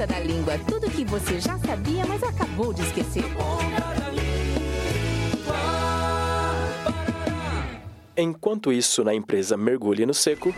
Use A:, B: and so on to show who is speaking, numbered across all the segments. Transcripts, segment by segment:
A: ponta da língua, tudo que você já sabia, mas acabou de esquecer.
B: Enquanto isso, na empresa Mergulhe no Seco.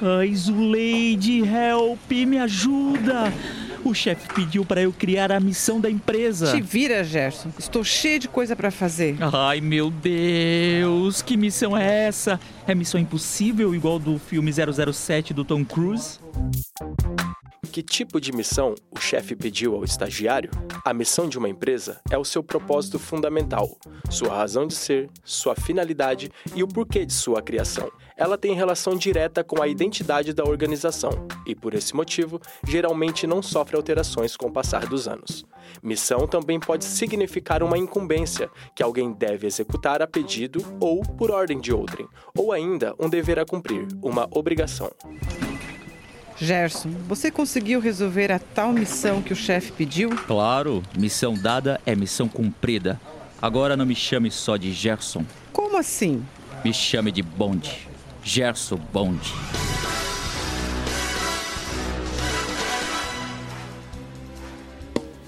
C: Ai, Zuleide, help, me ajuda! O chefe pediu para eu criar a missão da empresa.
D: Te vira, Gerson. Estou cheio de coisa para fazer.
C: Ai, meu Deus, que missão é essa? É missão impossível igual do filme 007 do Tom Cruise?
B: Que tipo de missão o chefe pediu ao estagiário? A missão de uma empresa é o seu propósito fundamental, sua razão de ser, sua finalidade e o porquê de sua criação. Ela tem relação direta com a identidade da organização e, por esse motivo, geralmente não sofre alterações com o passar dos anos. Missão também pode significar uma incumbência que alguém deve executar a pedido ou por ordem de outrem, ou ainda um dever a cumprir, uma obrigação.
D: Gerson, você conseguiu resolver a tal missão que o chefe pediu?
C: Claro, missão dada é missão cumprida. Agora não me chame só de Gerson.
D: Como assim?
C: Me chame de Bond. Gerson Bond.